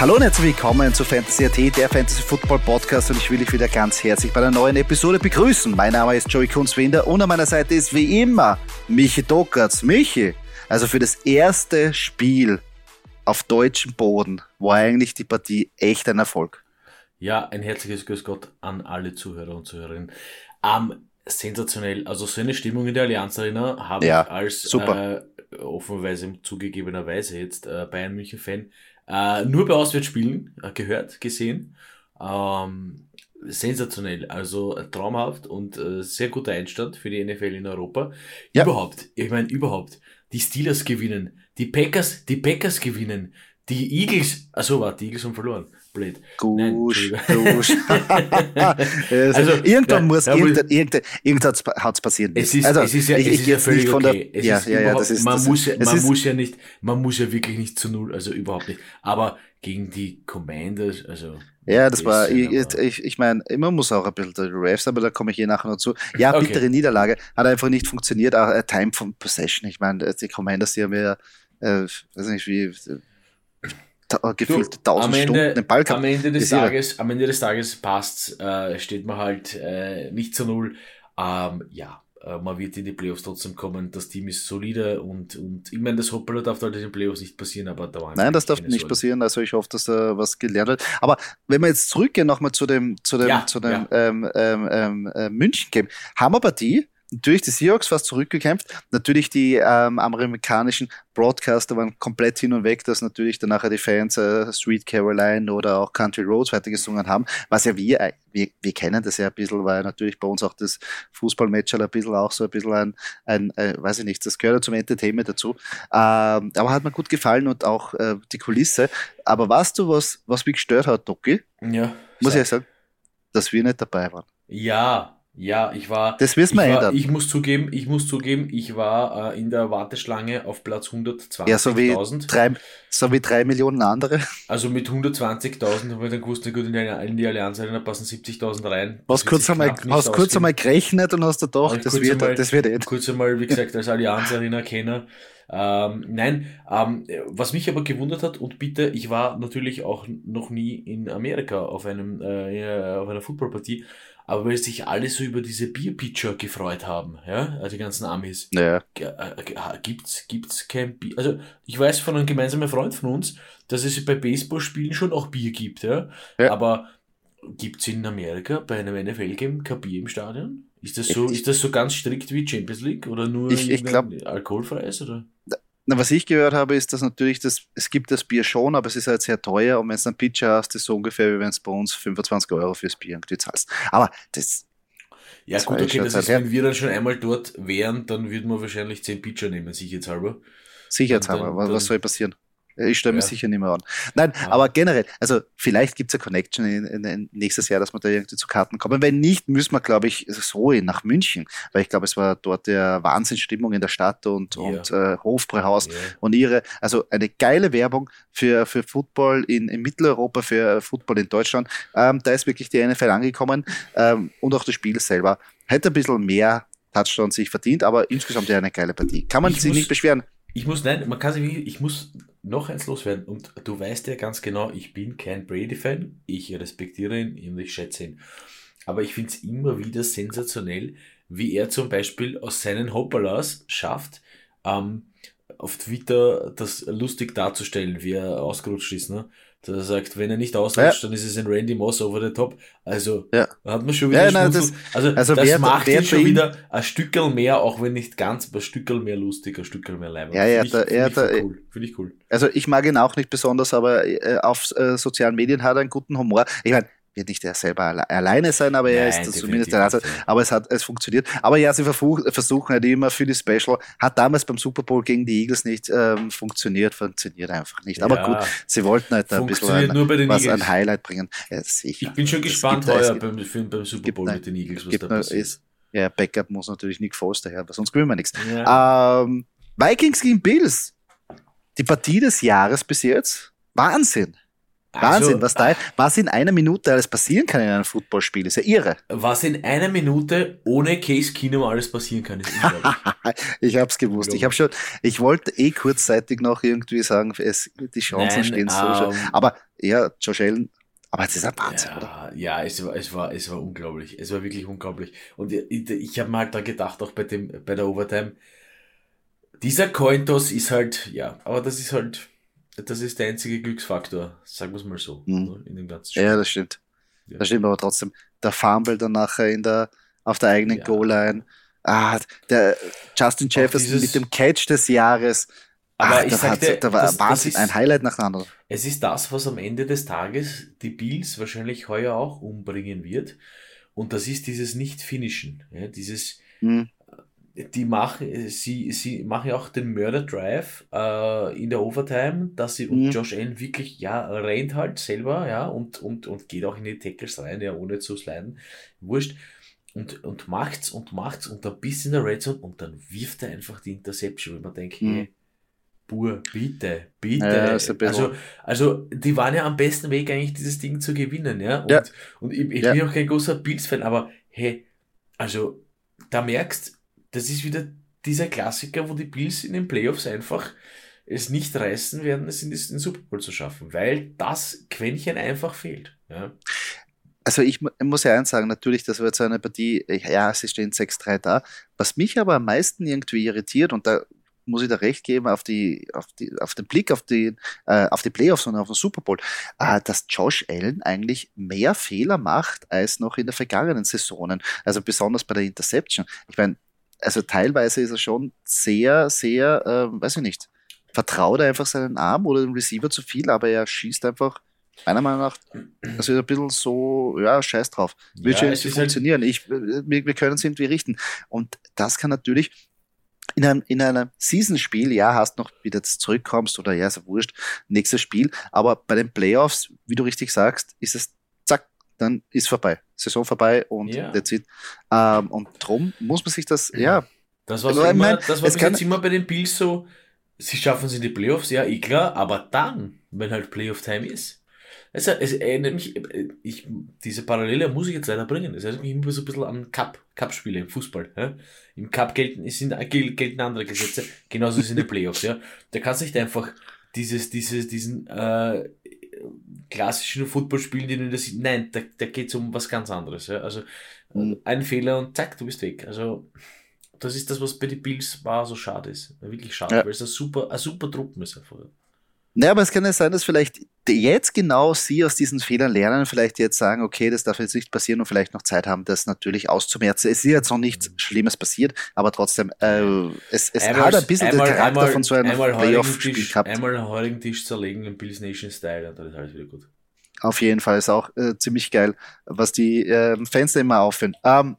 Hallo und herzlich willkommen zu Fantasy AT, der Fantasy Football Podcast und ich will dich wieder ganz herzlich bei einer neuen Episode begrüßen. Mein Name ist Joey Kunzwinder und an meiner Seite ist wie immer Michi Dockertz. Michi, also für das erste Spiel auf deutschem Boden war eigentlich die Partie echt ein Erfolg. Ja, ein herzliches Grüß Gott an alle Zuhörer und Zuhörerinnen. Ähm, sensationell. Also so eine Stimmung in der Allianz Arena habe ja, ich als super. Äh, offenweise zugegebenerweise jetzt äh, Bayern München Fan äh, nur bei Auswärtsspielen äh, gehört, gesehen. Ähm, sensationell, also äh, traumhaft und äh, sehr guter Einstand für die NFL in Europa. Ja. Überhaupt, ich meine überhaupt, die Steelers gewinnen, die Packers, die Packers gewinnen, die Eagles, also warte, die Eagles haben verloren. Blöd. Gusch, gusch. also, irgendwann ja, muss, ja, irgendwann, irgendwann, irgendwann hat's passieren. Es ist, also, es ist ja, ich, es ist ja völlig okay. Der, ja, ja, ja, das ist, man das muss ja, man ist, muss ja nicht, man muss ja wirklich nicht zu null, also überhaupt nicht. Aber gegen die Commanders, also. Ja, das war, ich, ich, ich meine, immer muss auch ein bisschen der Refs, aber da komme ich je nachher noch zu. Ja, okay. bittere Niederlage, hat einfach nicht funktioniert, auch äh, Time von Possession. Ich meine, die Commanders, die haben ja, äh, weiß nicht, wie, gefühlt tausend Stunden den Ball Am Ende des Tages, am Ende des Tages passt, äh, steht man halt äh, nicht zu null. Ähm, ja, äh, man wird in die Playoffs trotzdem kommen. Das Team ist solide und, und ich meine, das Hoppala darf halt in den Playoffs nicht passieren, aber da war Nein, das darf nicht Sorgen. passieren. Also ich hoffe, dass da was gelernt wird. Aber wenn wir jetzt zurückgehen nochmal zu dem, zu dem, ja, zu dem ja. ähm, ähm, ähm, äh, München-Game. Hammerpartie Natürlich die Seahawks fast zurückgekämpft. Natürlich die ähm, amerikanischen Broadcaster waren komplett hin und weg, dass natürlich dann nachher die Fans äh, Street Caroline oder auch Country Roads weitergesungen haben. Was ja wir, äh, wir, wir kennen das ja ein bisschen, weil natürlich bei uns auch das Fußballmatch ein bisschen auch so ein bisschen ein, ein äh, weiß ich nicht, das gehört zum Entertainment dazu. Ähm, aber hat mir gut gefallen und auch äh, die Kulisse. Aber weißt du, was, was mich gestört hat, Doki? Ja. Muss ich sagen, dass wir nicht dabei waren. Ja, ja, ich war. Das wissen wir ändern. Ich muss zugeben, ich muss zugeben, ich war äh, in der Warteschlange auf Platz 120.000. Ja, so wie drei, so wie drei Millionen andere. Also mit 120.000 haben wir dann gewusst, gut, in die, in die Allianz da passen 70.000 rein. Hast kurz einmal, hast kurz einmal gerechnet und hast du doch, das wird, einmal, das wird eh. Kurz einmal, wie gesagt, als Allianz Arena Kenner. Ähm, nein, ähm, was mich aber gewundert hat, und bitte, ich war natürlich auch noch nie in Amerika auf einem, äh, auf einer Footballpartie, aber weil sich alle so über diese Bierpitcher gefreut haben, ja, also die ganzen Amis. Ja. Äh, gibt's, gibt's kein Bier? Also, ich weiß von einem gemeinsamen Freund von uns, dass es bei Baseballspielen schon auch Bier gibt, ja. ja. Aber gibt's in Amerika bei einem NFL-Game kein Bier im Stadion? Ist das so, ich, ist das so ganz strikt wie Champions League oder nur ich, ich glaub, alkoholfreies oder? Na, was ich gehört habe, ist, dass natürlich das, es gibt das Bier schon, aber es ist halt sehr teuer und wenn du einen Pitcher hast, ist es so ungefähr, wie wenn es bei uns 25 Euro fürs Bier irgendwie zahlst. Aber das. Ja, das gut, okay, das ist, wenn wir dann schon einmal dort wären, dann würden wir wahrscheinlich 10 Pitcher nehmen, sicherheitshalber. Sicherheitshalber, was soll passieren? Ich stelle mich ja. sicher nicht mehr an. Nein, ja. aber generell, also vielleicht gibt es eine Connection in, in, in, nächstes Jahr, dass wir da irgendwie zu Karten kommen. Wenn nicht, müssen wir, glaube ich, so nach München, weil ich glaube, es war dort der Wahnsinnsstimmung in der Stadt und, ja. und äh, Hofbräuhaus und ihre, also eine geile Werbung für, für Football in, in Mitteleuropa, für Football in Deutschland. Ähm, da ist wirklich die NFL angekommen ähm, und auch das Spiel selber. Hätte ein bisschen mehr Touchdown sich verdient, aber insgesamt ja eine geile Partie. Kann man ich sich nicht beschweren. Ich muss, nein, man kann sich, ich muss noch eins loswerden. Und du weißt ja ganz genau, ich bin kein Brady-Fan. Ich respektiere ihn und ich schätze ihn. Aber ich finde es immer wieder sensationell, wie er zum Beispiel aus seinen Hoppalas schafft, ähm, auf Twitter das lustig darzustellen, wie er ausgerutscht ist. Ne? Dass er sagt, wenn er nicht ausrutscht, ja. dann ist es ein Randy Moss over the top. Also ja. hat man schon wieder ja, nein, das, Also, also das wer, macht wer ihn schon wieder ein Stückel mehr, auch wenn nicht ganz, aber ein Stückel mehr lustig, ein Stückel mehr leibend. Ja, ja, Finde ich, find ich, cool. Find ich cool. Also ich mag ihn auch nicht besonders, aber äh, auf äh, sozialen Medien hat er einen guten Humor. Ich meine, wird nicht er selber alle, alleine sein, aber er Nein, ist zumindest der Nase. Aber es hat, es funktioniert. Aber ja, sie versuch, versuchen halt immer für die Special. Hat damals beim Super Bowl gegen die Eagles nicht ähm, funktioniert, funktioniert einfach nicht. Aber ja, gut, sie wollten halt ein bisschen ein, was ein Highlight bringen. Ja. Ich bin schon gespannt heuer beim, beim Super Bowl mit den Eagles, was da passiert. Ist, ja, Backup muss natürlich Nick Foster her, sonst gewinnen wir nichts. Ja. Ähm, Vikings gegen Bills. Die Partie des Jahres bis jetzt. Wahnsinn. Wahnsinn, also, was, da, was in einer Minute alles passieren kann in einem Footballspiel, ist ja irre. Was in einer Minute ohne Case Keenum alles passieren kann, ist unglaublich. ich hab's gewusst. Ich habe schon, ich wollte eh kurzzeitig noch irgendwie sagen, es, die Chancen Nein, stehen so um, schon. Ähm, aber ja, Josh Allen, aber es ist ein Wahnsinn, ja, oder? Ja, es war, es war, es war unglaublich. Es war wirklich unglaublich. Und ich, ich habe mir halt da gedacht, auch bei dem, bei der Overtime, dieser Cointos ist halt, ja, aber das ist halt, das ist der einzige Glücksfaktor, sagen wir es mal so, mhm. in dem ganzen Spiel. Ja, das stimmt. Ja. Das stimmt aber trotzdem. Der Fumble dann nachher in der, auf der eigenen ja. Goal-Line. Ah, der Justin Jefferson mit dem Catch des Jahres. Aber Ach, ich sag dir, da war das, Wahnsinn, das ist, ein Highlight nach dem anderen. Es ist das, was am Ende des Tages die Bills wahrscheinlich heuer auch umbringen wird. Und das ist dieses Nicht-Finishen. Ja, dieses, mhm die machen, sie, sie machen auch den Murder Drive äh, in der Overtime, dass sie, und mhm. Josh Allen wirklich, ja, rennt halt selber, ja, und, und, und geht auch in die Tackles rein, ja, ohne zu sliden. Wurscht. Und, und macht's und macht's und dann bis in der Red Zone und dann wirft er einfach die Interception, wenn man denkt, mhm. hey, Bur, bitte, bitte. Ja, also, also, die waren ja am besten Weg, eigentlich dieses Ding zu gewinnen, ja. Und, ja. und ich, ich ja. bin auch kein großer Bills-Fan, aber hey, also, da merkst, das ist wieder dieser Klassiker, wo die Bills in den Playoffs einfach es nicht reißen werden, es in den Super Bowl zu schaffen, weil das Quäntchen einfach fehlt. Ja. Also ich muss ja eins sagen, natürlich, das wird so eine Partie, ja, sie stehen 6-3 da. Was mich aber am meisten irgendwie irritiert, und da muss ich da recht geben, auf, die, auf, die, auf den Blick auf die, äh, auf die Playoffs und auf den Super Bowl, äh, dass Josh Allen eigentlich mehr Fehler macht als noch in den vergangenen Saisonen. Also besonders bei der Interception. Ich meine, also teilweise ist er schon sehr, sehr, äh, weiß ich nicht, vertraut er einfach seinen Arm oder dem Receiver zu viel, aber er schießt einfach meiner Meinung nach, also ein bisschen so, ja, scheiß drauf. Wird ja, schon halt funktionieren. Halt ich, wir, wir können es irgendwie richten. Und das kann natürlich in einem, in einem Season-Spiel, ja, hast noch wieder zurückkommst oder ja, ist ja wurscht, nächstes Spiel. Aber bei den Playoffs, wie du richtig sagst, ist es dann ist vorbei. Saison vorbei und ja. that's it. Ähm, und drum muss man sich das, ja. Das war, also, immer, mein, das war bis jetzt immer bei den Bills so, sie schaffen es in die Playoffs, ja, eh klar, aber dann, wenn halt Playoff-Time ist. Also, es erinnert mich, ich, diese Parallele muss ich jetzt leider bringen. Es erinnert mich immer so ein bisschen an Cup, Cup-Spiele im Fußball. Ja? Im Cup gelten, sind, gelten andere Gesetze, genauso ist es in den Playoffs. Ja? Da kannst du nicht einfach dieses, dieses, diesen äh, klassischen Footballspielen, die du das nein, da, da geht es um was ganz anderes. Ja? Also mhm. ein Fehler und zack, du bist weg. Also das ist das, was bei den Bills war, so schade ist. Wirklich schade, ja. weil es ein super, ein super Truppen ist einfach. Naja, aber es kann ja sein, dass vielleicht jetzt genau Sie aus diesen Fehlern lernen, vielleicht jetzt sagen, okay, das darf jetzt nicht passieren und vielleicht noch Zeit haben, das natürlich auszumerzen. Es ist jetzt noch nichts mhm. Schlimmes passiert, aber trotzdem, äh, es, es einmal, hat ein bisschen einmal, den Charakter einmal, von so einem Playoff-Spiel gehabt. Einmal einen heurigen Tisch zerlegen im Bills Nation Style und dann ist alles wieder gut. Auf jeden Fall ist auch äh, ziemlich geil, was die äh, Fans da immer aufführen. Ähm,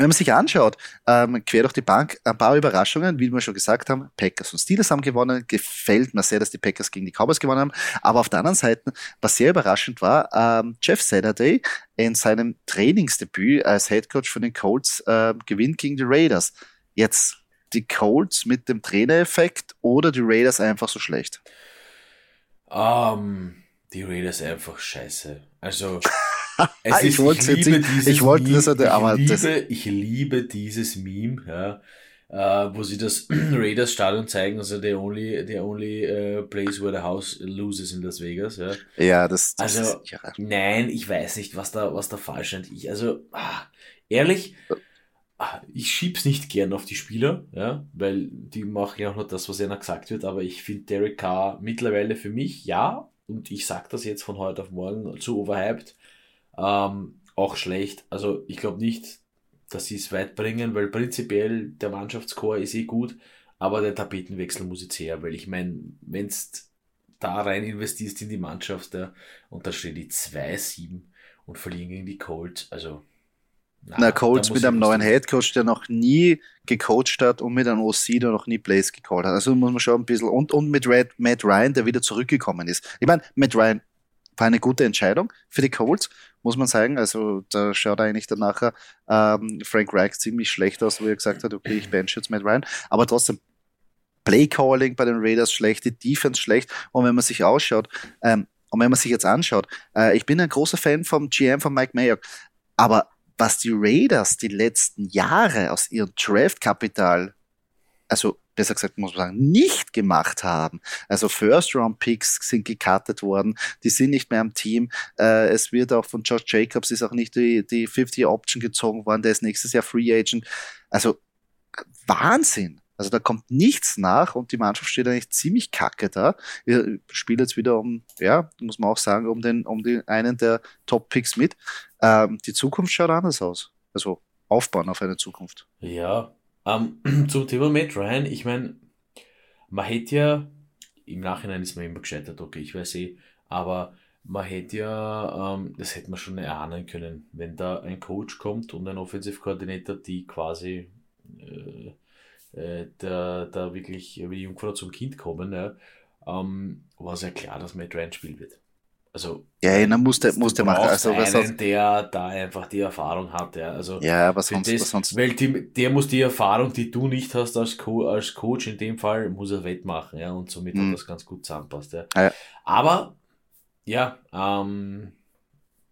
wenn man sich anschaut, ähm, quer durch die Bank, ein paar Überraschungen, wie wir schon gesagt haben, Packers und Steelers haben gewonnen, gefällt mir sehr, dass die Packers gegen die Cowboys gewonnen haben, aber auf der anderen Seite, was sehr überraschend war, ähm, Jeff Saturday in seinem Trainingsdebüt als Headcoach von den Colts äh, gewinnt gegen die Raiders. Jetzt die Colts mit dem Trainereffekt oder die Raiders einfach so schlecht? Um, ähm, die Raiders einfach scheiße. Also Es ah, ich wollte liebe dieses ich wollte das, Meme, aber ich liebe, das ich liebe dieses Meme, ja, uh, wo sie das Raiders Stadion zeigen, also the only, the only uh, place where the house loses in Las Vegas, ja. Ja, das, das also, ist, ja. nein, ich weiß nicht, was da, was da falsch ist. Ich, also, ah, ehrlich, ah, ich schieb's nicht gern auf die Spieler, ja, weil die machen ja auch nur das, was ihnen gesagt wird, aber ich finde Derek Carr mittlerweile für mich, ja, und ich sag das jetzt von heute auf morgen, zu overhyped, ähm, auch schlecht. Also ich glaube nicht, dass sie es weit bringen, weil prinzipiell der Mannschaftscore ist eh gut, aber der Tapetenwechsel muss jetzt her, weil ich meine, wenn es da rein investierst in die Mannschaft ja, und da steht die 2-7 und verlieren gegen die Colts, also na, Na Colts mit einem neuen Headcoach, der noch nie gecoacht hat und mit einem OC, der noch nie Plays gecallt hat. Also muss man schon ein bisschen und, und mit Red, Matt Ryan, der wieder zurückgekommen ist. Ich meine, Matt Ryan war eine gute Entscheidung für die Colts, muss man sagen. Also da schaut eigentlich dann nachher ähm, Frank Reich ziemlich schlecht aus, wo er gesagt hat, okay, ich bench jetzt Matt Ryan. Aber trotzdem, Play Calling bei den Raiders schlecht, die Defense schlecht. Und wenn man sich ausschaut, ähm, Und wenn man sich jetzt anschaut, äh, ich bin ein großer Fan vom GM von Mike Mayock, aber was die Raiders die letzten Jahre aus ihrem Draft-Kapital, also besser gesagt muss man sagen, nicht gemacht haben. Also First-Round-Picks sind gekartet worden, die sind nicht mehr am Team. Äh, es wird auch von Josh Jacobs ist auch nicht die, die 50-Option gezogen worden, der ist nächstes Jahr Free Agent. Also Wahnsinn. Also da kommt nichts nach und die Mannschaft steht eigentlich ziemlich kacke da. Wir spielen jetzt wieder um, ja, muss man auch sagen, um den, um den einen der Top-Picks mit. Ähm, die Zukunft schaut anders aus. Also aufbauen auf eine Zukunft. Ja, ähm, zum Thema Matt Ryan, ich meine, man hätte ja, im Nachhinein ist man immer gescheitert, okay, ich weiß eh, aber man hätte ja, ähm, das hätte man schon erahnen können, wenn da ein Coach kommt und ein Offensive Coordinator, die quasi äh, äh, da, da wirklich wie die Jungfrau zum Kind kommen, ja, ähm, war es ja klar, dass Matt Ryan spielen wird. Also, ja, dann musste, musste machen. Also, einen, der da einfach die Erfahrung hat. Ja, also, ja aber sonst, das, was sonst. Weil die, der muss die Erfahrung, die du nicht hast als, Co als Coach, in dem Fall, muss er wettmachen. Ja, und somit mhm. hat das ganz gut zusammenpasst. Ja. ja. Aber, ja, ähm,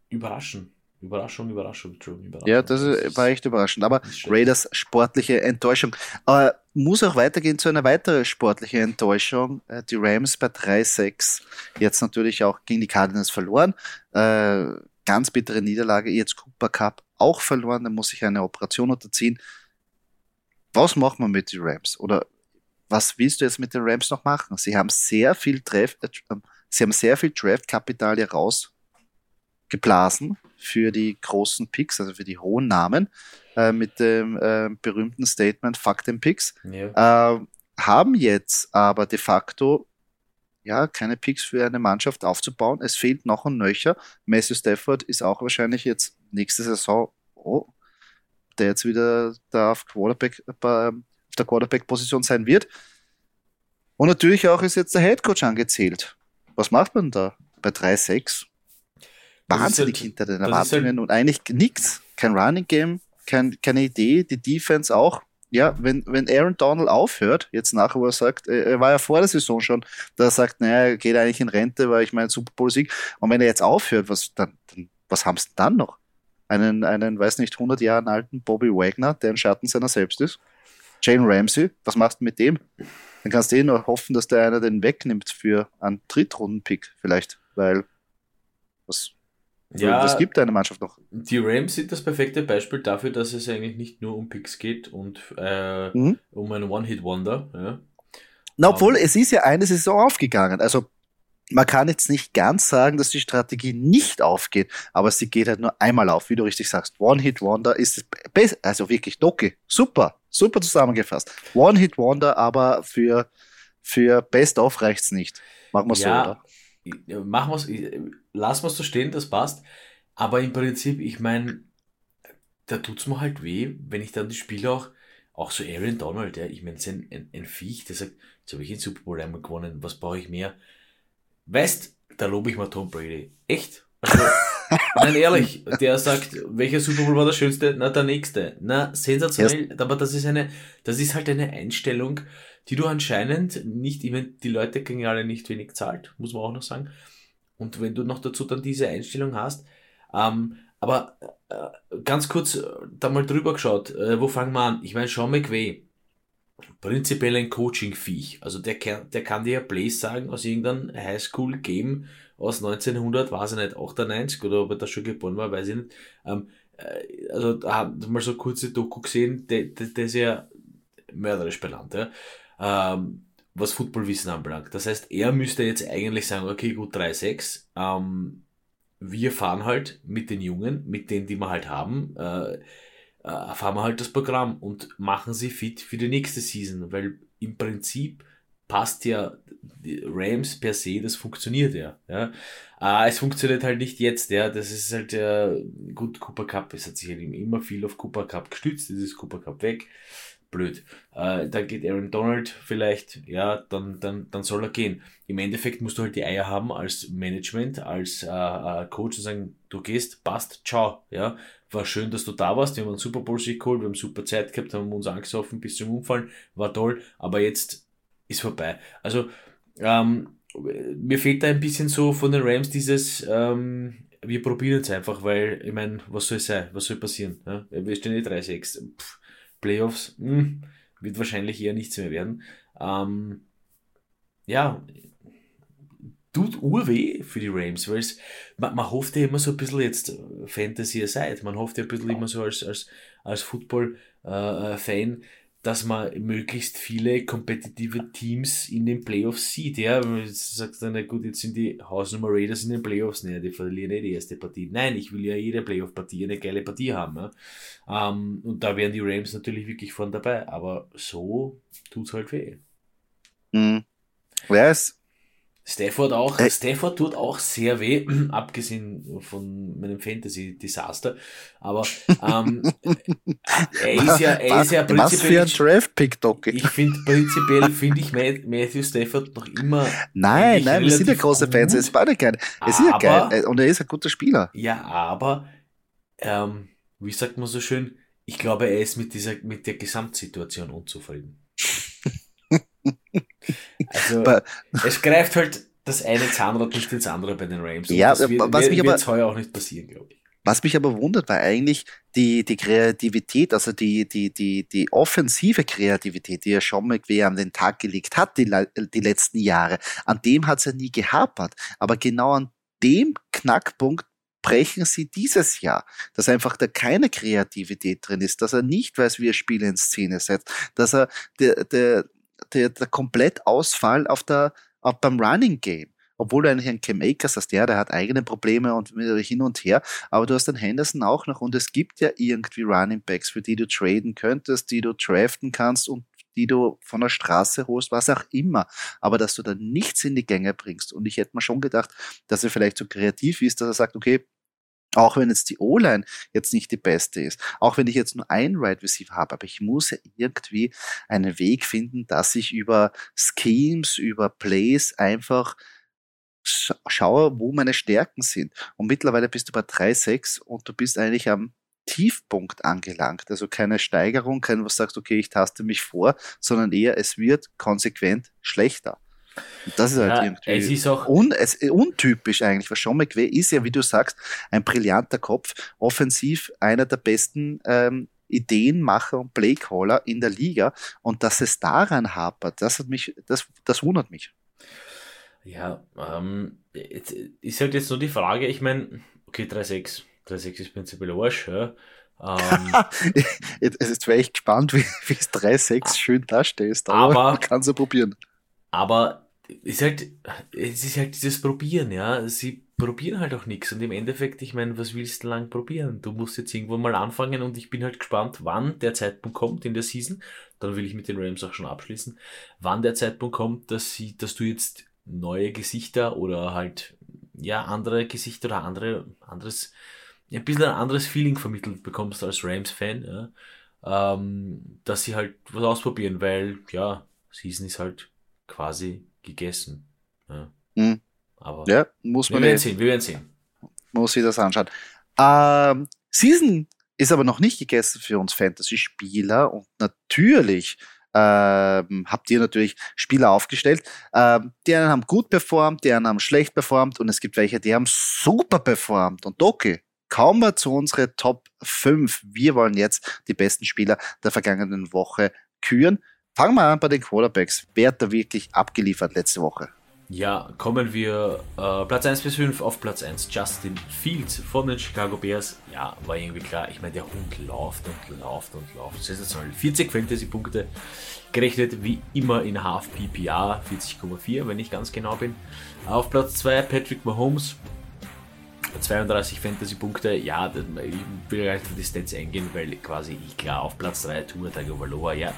überraschen. Überraschung, Überraschung, True, Überraschung. Ja, das, war echt überraschend. Aber Raiders sportliche Enttäuschung. Aber muss auch weitergehen zu einer weiteren sportlichen Enttäuschung. Äh, die Rams bei 3-6. Jetzt natürlich auch gegen die Cardinals verloren. Äh, ganz bittere Niederlage. Jetzt Cooper Cup auch verloren. Da muss ich eine Operation unterziehen. Was macht man mit den Rams? Oder was willst du jetzt mit den Rams noch machen? Sie haben sehr viel Draft, äh, sie haben sehr viel Draft-Kapital hier rausgeblasen für die großen Picks, also für die hohen Namen, äh, mit dem äh, berühmten Statement Fuck den Picks, ja. äh, haben jetzt aber de facto ja, keine Picks für eine Mannschaft aufzubauen. Es fehlt noch ein Nöcher. Matthew Stafford ist auch wahrscheinlich jetzt nächste Saison, oh, der jetzt wieder da auf, Quarterback, äh, auf der Quarterback-Position sein wird. Und natürlich auch ist jetzt der Headcoach angezählt. Was macht man da bei 3-6? Wahnsinnig halt, hinter den Erwartungen halt, und eigentlich nichts. Kein Running Game, kein, keine Idee, die Defense auch. Ja, wenn, wenn Aaron Donald aufhört, jetzt nachher, wo er sagt, er war ja vor der Saison schon, da er sagt, naja, er geht eigentlich in Rente, weil ich meine Super Bowl Sieg. Und wenn er jetzt aufhört, was dann, dann was haben sie dann noch? Einen, einen, weiß nicht, 100 Jahre alten Bobby Wagner, der ein Schatten seiner selbst ist. Jane Ramsey, was machst du mit dem? Dann kannst du eh nur hoffen, dass der einer den wegnimmt für einen Drittrunden-Pick vielleicht, weil was, ja, das gibt eine Mannschaft noch. Die Rams sind das perfekte Beispiel dafür, dass es eigentlich nicht nur um Picks geht und äh, mhm. um ein One-Hit-Wonder. Ja. Na, obwohl um, es ist ja eine Saison aufgegangen. Also man kann jetzt nicht ganz sagen, dass die Strategie nicht aufgeht, aber sie geht halt nur einmal auf, wie du richtig sagst. One-Hit-Wonder ist das also wirklich Doki. Super, super zusammengefasst. One-Hit-Wonder, aber für, für Best-of reicht's nicht. Machen wir ja, so, oder? machen wir's, lassen wir es so stehen, das passt. Aber im Prinzip, ich meine, da tut es mir halt weh, wenn ich dann die Spiele auch, auch so Aaron Donald, ja, ich meine, es ist ein, ein, ein, Viech, der sagt, jetzt habe ich den Super Bowl einmal gewonnen, was brauche ich mehr? Weißt, da lobe ich mal Tom Brady. Echt? Also, nein, ehrlich, der sagt, welcher Super Bowl war der schönste? Na, der nächste. Na, sensationell, aber das ist eine, das ist halt eine Einstellung, die du anscheinend nicht, ich meine, die Leute kriegen alle nicht wenig zahlt, muss man auch noch sagen. Und wenn du noch dazu dann diese Einstellung hast, ähm, aber äh, ganz kurz äh, da mal drüber geschaut, äh, wo fangen wir an? Ich meine, Sean McVay, prinzipiell ein Coaching-Viech. Also der kann, der kann dir ja Plays sagen aus irgendeinem Highschool-Game aus 1900, weiß ich nicht, 98 oder ob er da schon geboren war, weiß ich nicht. Ähm, äh, also da haben wir mal so kurze Doku gesehen, der, der, ist ja mörderisch benannt. Ja ähm, was Footballwissen anbelangt. Das heißt, er müsste jetzt eigentlich sagen, okay, gut, 3-6, ähm, wir fahren halt mit den Jungen, mit denen, die wir halt haben, äh, äh, fahren wir halt das Programm und machen sie fit für die nächste Season, weil im Prinzip passt ja Rams per se, das funktioniert ja. ja. Äh, es funktioniert halt nicht jetzt, ja. Das ist halt äh, gut, Cooper Cup, es hat sich halt immer viel auf Cooper Cup gestützt, jetzt ist Cooper Cup weg blöd. Äh, dann geht Aaron Donald vielleicht, ja, dann, dann, dann soll er gehen. Im Endeffekt musst du halt die Eier haben als Management, als äh, äh, Coach und sagen, du gehst, passt, ciao, ja. War schön, dass du da warst, wir haben einen Super Bowl Sieg geholt, wir haben super Zeit gehabt, haben uns angesoffen bis zum Umfallen, war toll, aber jetzt ist vorbei. Also, ähm, mir fehlt da ein bisschen so von den Rams dieses, ähm, wir probieren es einfach, weil, ich meine, was soll sein? Was soll passieren? Ja? Wir stehen die 3-6. Playoffs, mh, hm, wird wahrscheinlich eher nichts mehr werden. Ähm, ja, tut urweh für die Rams, weil man, man hofft ja immer so ein bisschen jetzt Fantasy aside, man hofft ja ein bisschen immer so als, als, als Football-Fan, äh, dass man möglichst viele kompetitive Teams in den Playoffs sieht. Ja, man sagt dann, na gut, jetzt sind die Hausnummer Raiders in den Playoffs, ne, die verlieren nicht die erste Partie. Nein, ich will ja jede Playoff-Partie eine geile Partie haben. Ja. Ähm, und da wären die Rams natürlich wirklich vorne dabei, aber so tut es halt weh. Mhm. Ja, es, Stafford auch, äh, Stafford tut auch sehr weh, abgesehen von meinem Fantasy-Desaster. Aber ähm, er ist ja, er ist ja prinzipiell. Was für ein Draft-Pick, Doc. Ich finde prinzipiell finde ich Matthew Stafford noch immer. Nein, nein, wir sind ja große Fans, es war nicht geil. Es ist ja geil und er ist ein guter Spieler. Ja, aber ähm, wie sagt man so schön? Ich glaube, er ist mit dieser, mit der Gesamtsituation unzufrieden. Also, es greift halt das eine Zahnrad nicht ins andere bei den Rams. ja, das wird, was mich aber heuer auch nicht passieren, glaube ich. Was mich aber wundert, war eigentlich die, die Kreativität, also die, die, die, die offensive Kreativität, die ja Sean McVay an den Tag gelegt hat, die, die letzten Jahre. An dem hat es ja nie gehapert. Aber genau an dem Knackpunkt brechen sie dieses Jahr, dass einfach da keine Kreativität drin ist, dass er nicht weiß, wie er Spiele in Szene setzt, dass er der, der, der, der Komplettausfall auf der, auf beim Running Game. Obwohl du eigentlich einen Cam Akers hast, ja, der hat eigene Probleme und hin und her, aber du hast den Henderson auch noch und es gibt ja irgendwie Running Backs, für die du traden könntest, die du draften kannst und die du von der Straße holst, was auch immer. Aber dass du da nichts in die Gänge bringst. Und ich hätte mir schon gedacht, dass er vielleicht so kreativ ist, dass er sagt, okay, auch wenn jetzt die O-Line jetzt nicht die beste ist, auch wenn ich jetzt nur ein Right Receiver habe, aber ich muss ja irgendwie einen Weg finden, dass ich über Schemes, über Plays einfach schaue, wo meine Stärken sind. Und mittlerweile bist du bei 3,6 und du bist eigentlich am Tiefpunkt angelangt. Also keine Steigerung, kein, was sagst, okay, ich taste mich vor, sondern eher, es wird konsequent schlechter. Das ist halt ja, irgendwie es ist auch un, es, untypisch eigentlich, weil Sean McVay ist ja, wie du sagst, ein brillanter Kopf, offensiv einer der besten ähm, Ideenmacher und Playcaller in der Liga und dass es daran hapert, das hat mich, das, das wundert mich. Ja, ähm, jetzt ist halt jetzt nur die Frage, ich meine, okay, 3-6, 3-6 ist prinzipiell Arsch, ja. Ähm, es ist zwar echt gespannt, wie es 3-6 schön darstellst, aber, aber man kann es ja probieren. Aber ist halt, es ist halt dieses Probieren, ja. Sie probieren halt auch nichts. Und im Endeffekt, ich meine, was willst du lang probieren? Du musst jetzt irgendwo mal anfangen und ich bin halt gespannt, wann der Zeitpunkt kommt in der Season. Dann will ich mit den Rams auch schon abschließen. Wann der Zeitpunkt kommt, dass sie, dass du jetzt neue Gesichter oder halt, ja, andere Gesichter oder andere, anderes, ein bisschen ein anderes Feeling vermittelt bekommst als Rams-Fan, ja. Ähm, dass sie halt was ausprobieren, weil, ja, Season ist halt quasi gegessen. Ja. Mhm. Aber ja, muss man wir werden sehen, wir werden sehen. Muss sich das anschauen. Ähm, Season ist aber noch nicht gegessen für uns Fantasy-Spieler und natürlich ähm, habt ihr natürlich Spieler aufgestellt. Ähm, die einen haben gut performt, die anderen haben schlecht performt und es gibt welche, die haben super performt. Und okay, kommen wir zu unseren Top 5. Wir wollen jetzt die besten Spieler der vergangenen Woche küren. Fangen wir an bei den Quarterbacks. Wer hat da wirklich abgeliefert letzte Woche? Ja, kommen wir äh, Platz 1 bis 5 auf Platz 1. Justin Fields von den Chicago Bears. Ja, war irgendwie klar. Ich meine, der Hund läuft und läuft und läuft. Sensationell. 40 Fantasy-Punkte gerechnet, wie immer in Half PPA. 40,4, wenn ich ganz genau bin. Auf Platz 2 Patrick Mahomes 32 Fantasy-Punkte, ja, ich will gar nicht auf die Stats eingehen, weil quasi, ich klar, auf Platz 3 Tour Tagovailoa, ja,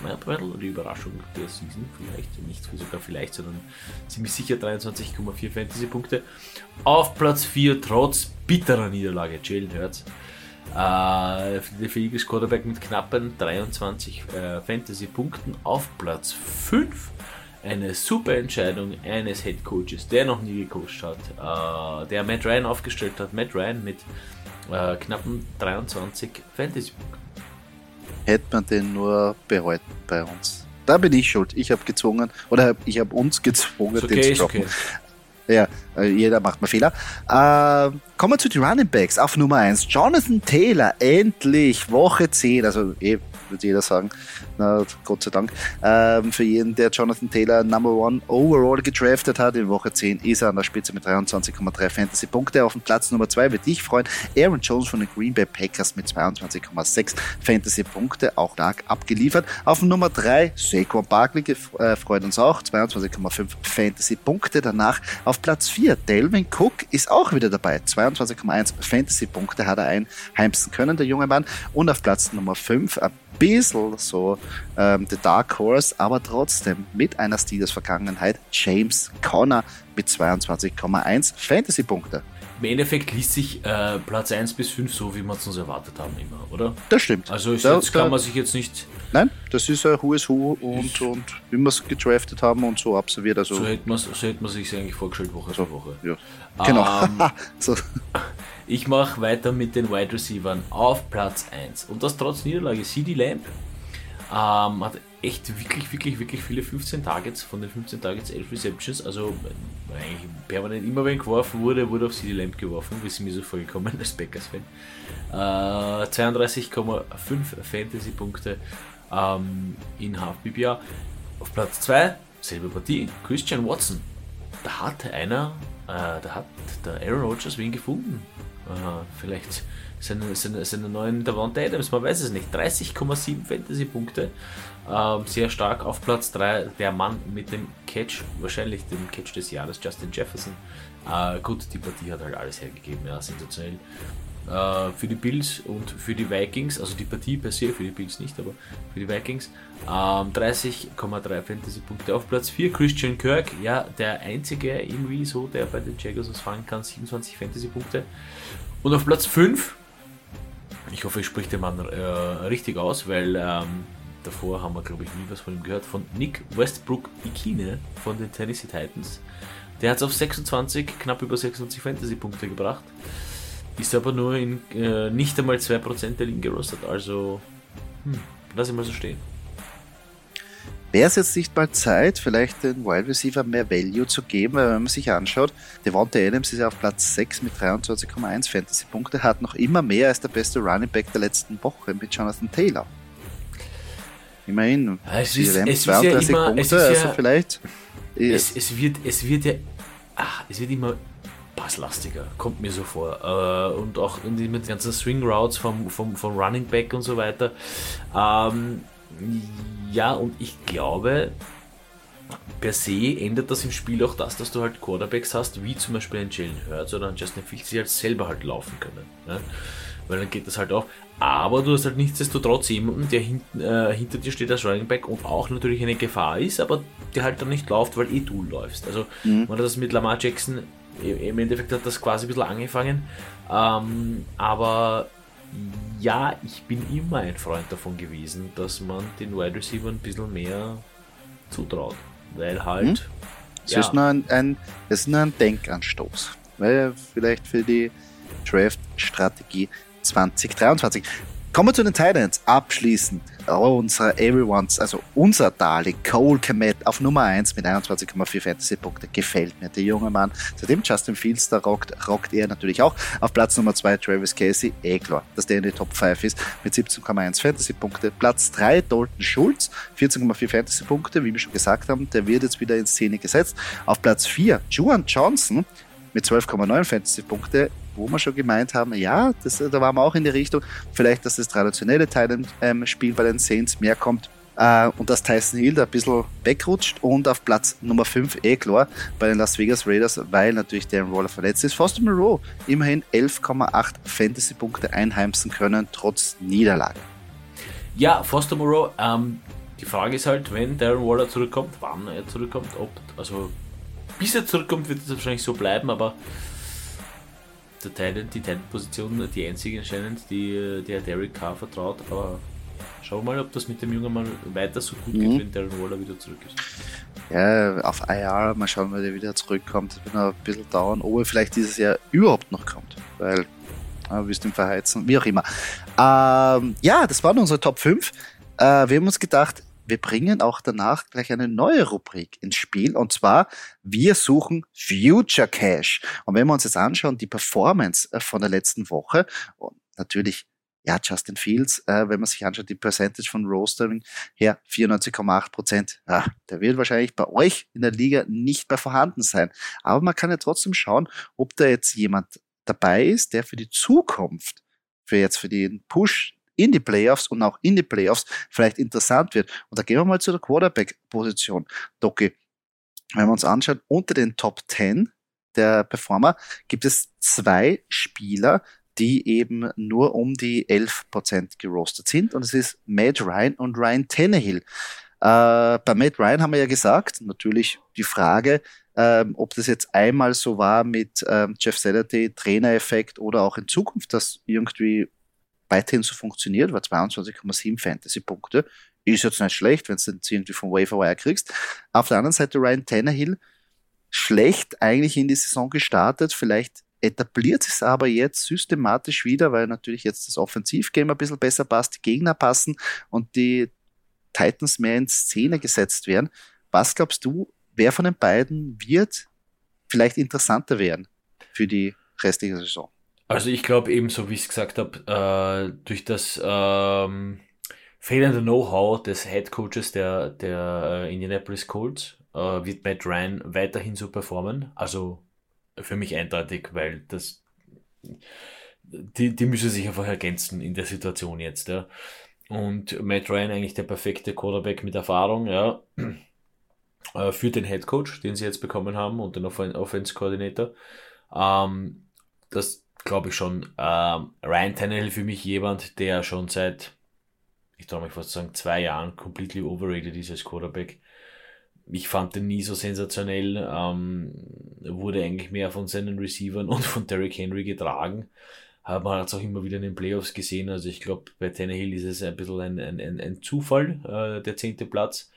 die Überraschung der Season, vielleicht, nicht sogar vielleicht, sondern ziemlich sicher 23,4 Fantasy-Punkte. Auf Platz 4, trotz bitterer Niederlage, Jalen Hurts. Äh, der Eagles Quarterback mit knappen 23 äh, Fantasy-Punkten. Auf Platz 5 eine super Entscheidung eines Head Coaches, der noch nie gecoacht hat, äh, der Matt Ryan aufgestellt hat. Matt Ryan mit äh, knappen 23 Fantasy-Punkten. Hätte man den nur behalten bei uns. Da bin ich schuld. Ich habe gezwungen, oder ich habe uns gezwungen, okay, den zu droppen. Okay. Ja, äh, jeder macht mal Fehler. Äh, kommen wir zu den Running Backs auf Nummer 1. Jonathan Taylor, endlich Woche 10, also eh, würde jeder sagen. Na, Gott sei Dank. Ähm, für jeden, der Jonathan Taylor Number One Overall gedraftet hat, in Woche 10 ist er an der Spitze mit 23,3 Fantasy-Punkte. Auf dem Platz Nummer 2 wird dich freuen. Aaron Jones von den Green Bay Packers mit 22,6 Fantasy-Punkte, auch stark abgeliefert. Auf Nummer 3 Saquon Barkley äh, freut uns auch, 22,5 Fantasy-Punkte. Danach auf Platz 4 Delvin Cook ist auch wieder dabei, 22,1 Fantasy-Punkte hat er einheimsen können, der junge Mann. Und auf Platz Nummer 5 ein bisschen so ähm, The Dark Horse, aber trotzdem mit einer Steelers-Vergangenheit James Conner mit 22,1 Fantasy-Punkte. Im Endeffekt liest sich äh, Platz 1 bis 5 so, wie wir es uns erwartet haben, immer, oder? Das stimmt. Also da, jetzt kann man sich jetzt nicht. Nein, das ist ein is Who und, und wie wir es gedraftet haben und so absolviert. Also so hätte man so hätte man sich eigentlich vorgestellt, Woche so, für Woche. Ja. Genau. Ähm, so. Ich mache weiter mit den Wide Receivers auf Platz 1. Und das trotz Niederlage. CD Lamp ähm, hat echt wirklich, wirklich, wirklich viele 15 Targets. Von den 15 Targets 11 Receptions. Also eigentlich permanent immer wenn geworfen wurde, wurde auf CD Lamp geworfen. Wie ist mir so vorgekommen als Packers-Fan. Äh, 32,5 Fantasy-Punkte ähm, in Half PPA. Auf Platz 2, selbe Partie, Christian Watson. Da hat einer, äh, da hat der Aaron Rodgers wen gefunden. Äh, vielleicht seine, seine, seine neuen Davante Adams, man weiß es nicht. 30,7 Fantasy-Punkte. Ähm, sehr stark auf Platz 3 der Mann mit dem Catch, wahrscheinlich dem Catch des Jahres, Justin Jefferson. Äh, gut, die Partie hat halt alles hergegeben, ja, sensationell. Äh, für die Bills und für die Vikings, also die Partie per se, für die Bills nicht, aber für die Vikings. Ähm, 30,3 Fantasy-Punkte auf Platz 4. Christian Kirk, ja, der einzige irgendwie so, der bei den Jaguars was fangen kann, 27 Fantasy-Punkte. Und auf Platz 5, ich hoffe, ich spreche den Mann äh, richtig aus, weil ähm, davor haben wir, glaube ich, nie was von ihm gehört, von Nick Westbrook Ikine von den Tennessee Titans. Der hat es auf 26, knapp über 26 Fantasy-Punkte gebracht. Ist aber nur in äh, nicht einmal 2% der Ligen gerostet, also hm, lass ich mal so stehen. Wäre es jetzt nicht mal Zeit, vielleicht den Wide Receiver mehr Value zu geben, weil wenn man sich anschaut, Devonta Adams ist ja auf Platz 6 mit 23,1 Fantasy-Punkte, hat noch immer mehr als der beste Running Back der letzten Woche mit Jonathan Taylor. Immerhin, es ist, es 32 ist ja immer, Punkte, es ist ja, also vielleicht. Es, es, wird, es wird ja, ach, es wird immer passlastiger, kommt mir so vor. Äh, und auch in den ganzen Swing Routes vom, vom, vom Running Back und so weiter. Ähm, ja, und ich glaube, per se ändert das im Spiel auch das, dass du halt Quarterbacks hast, wie zum Beispiel ein Jalen Hurts oder ein Justin Fields, die halt selber halt laufen können. Ne? Weil dann geht das halt auch. Aber du hast halt nichtsdestotrotz jemanden, der hinten, äh, hinter dir steht als Running Back und auch natürlich eine Gefahr ist, aber der halt dann nicht läuft, weil eh du läufst. Also mhm. man hat das mit Lamar Jackson, im Endeffekt hat das quasi ein bisschen angefangen. Ähm, aber ja, ich bin immer ein Freund davon gewesen, dass man den Wide Receiver ein bisschen mehr zutraut. Weil halt. Hm? Es, ja. ist nur ein, ein, es ist nur ein Denkanstoß. Weil vielleicht für die Draft-Strategie 2023. Kommen wir zu den Titans. Abschließend unser Everyone's, also unser Darling, Cole Komet auf Nummer 1 mit 21,4 Fantasy-Punkte. Gefällt mir der junge Mann. Seitdem Justin Fields da rockt, rockt er natürlich auch. Auf Platz Nummer 2 Travis Casey. Eh klar, dass der in die Top 5 ist mit 17,1 Fantasy-Punkte. Platz 3 Dalton Schulz, 14,4 Fantasy-Punkte. Wie wir schon gesagt haben, der wird jetzt wieder in Szene gesetzt. Auf Platz 4 Juan Johnson mit 12,9 Fantasy-Punkte wo wir schon gemeint haben, ja, das, da waren wir auch in die Richtung, vielleicht, dass das traditionelle ähm, bei den Saints mehr kommt äh, und dass Tyson Hill da ein bisschen wegrutscht und auf Platz Nummer 5 eh klar bei den Las Vegas Raiders, weil natürlich Darren Waller verletzt ist. Foster Moreau immerhin 11,8 Fantasy-Punkte einheimsen können, trotz Niederlage. Ja, Foster Moreau, ähm, die Frage ist halt, wenn Darren Waller zurückkommt, wann er zurückkommt, ob, also bis er zurückkommt, wird es wahrscheinlich so bleiben, aber der Titan, die Titan-Position die einzige anscheinend, die der Derek Carr vertraut. Aber schauen wir mal, ob das mit dem jungen Mann weiter so gut mhm. geht, wenn Darren Waller wieder zurück ist. Ja, auf IR, mal schauen, wann der wieder zurückkommt. Das wird noch ein bisschen dauern, ob er vielleicht dieses Jahr überhaupt noch kommt. Weil, ja, wirst ihn verheizen, wie auch immer. Ähm, ja, das waren unsere Top 5. Äh, wir haben uns gedacht, wir bringen auch danach gleich eine neue Rubrik ins Spiel und zwar wir suchen Future Cash. Und wenn wir uns jetzt anschauen, die Performance äh, von der letzten Woche, natürlich ja, Justin Fields, äh, wenn man sich anschaut, die Percentage von Rostering her, 94,8 Prozent. Ja, der wird wahrscheinlich bei euch in der Liga nicht mehr vorhanden sein. Aber man kann ja trotzdem schauen, ob da jetzt jemand dabei ist, der für die Zukunft, für jetzt für den Push in die Playoffs und auch in die Playoffs vielleicht interessant wird. Und da gehen wir mal zu der Quarterback-Position. Doki, wenn wir uns anschauen, unter den Top 10 der Performer gibt es zwei Spieler, die eben nur um die 11% gerostet sind. Und es ist Matt Ryan und Ryan Tannehill. Äh, bei Matt Ryan haben wir ja gesagt, natürlich die Frage, ähm, ob das jetzt einmal so war mit ähm, Jeff Saturday, Trainereffekt oder auch in Zukunft, das irgendwie weiterhin so funktioniert, war 22,7 Fantasy-Punkte. Ist jetzt nicht schlecht, wenn du es irgendwie vom Waverwire kriegst. Auf der anderen Seite Ryan Tannehill, schlecht eigentlich in die Saison gestartet, vielleicht etabliert es aber jetzt systematisch wieder, weil natürlich jetzt das Offensivgame ein bisschen besser passt, die Gegner passen und die Titans mehr in Szene gesetzt werden. Was glaubst du, wer von den beiden wird vielleicht interessanter werden für die restliche Saison? Also ich glaube eben, so wie ich es gesagt habe, äh, durch das ähm, fehlende Know-how des Head Coaches der, der äh, Indianapolis Colts äh, wird Matt Ryan weiterhin so performen. Also für mich eindeutig, weil das die, die müssen sich einfach ergänzen in der Situation jetzt. Ja. Und Matt Ryan eigentlich der perfekte Quarterback mit Erfahrung, ja, äh, für den Head Coach, den sie jetzt bekommen haben und den Offense Coordinator. Ähm, das glaube ich schon. Ähm, Ryan Tannehill für mich jemand, der schon seit, ich traue mich fast sagen, zwei Jahren completely overrated ist als Quarterback ich fand den nie so sensationell, ähm, wurde eigentlich mehr von seinen Receivern und von Derrick Henry getragen. Man hat es auch immer wieder in den Playoffs gesehen. Also ich glaube, bei Tannehill ist es ein bisschen ein, ein, ein Zufall, äh, der zehnte Platz.